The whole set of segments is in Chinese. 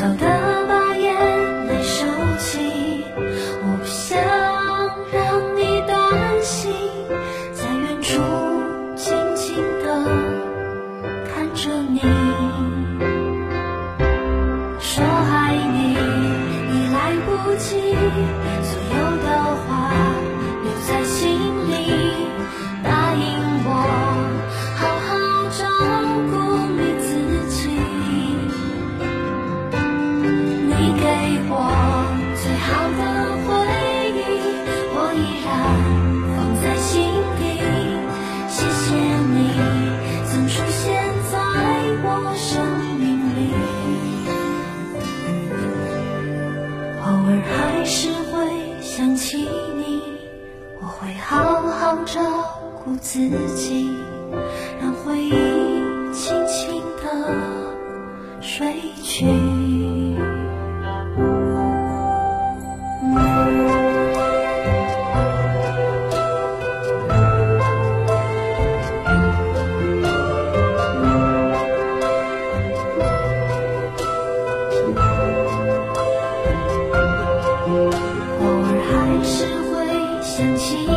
笑的把眼泪收起我不想让你担心在远处静静的看着你说爱你已来不及照顾自己让回忆轻轻地睡去。偶尔还是会想起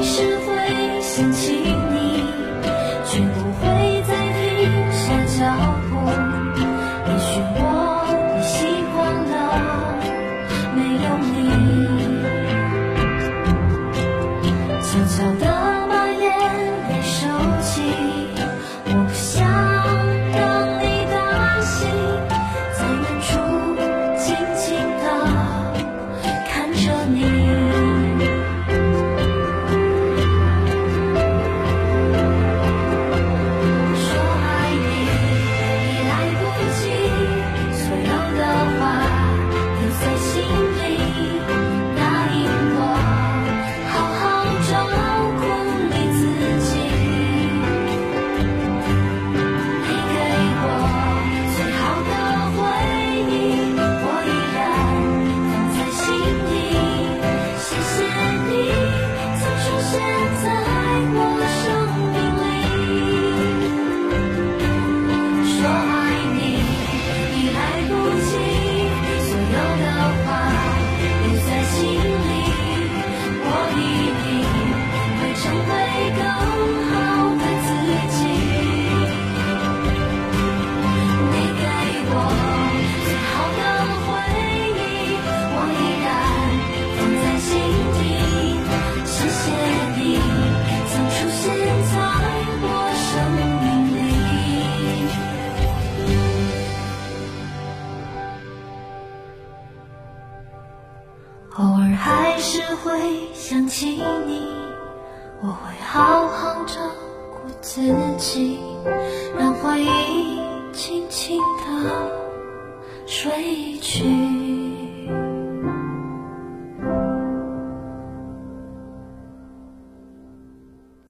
Peace. 会想起你我会好好照顾自己让回忆轻轻的睡去。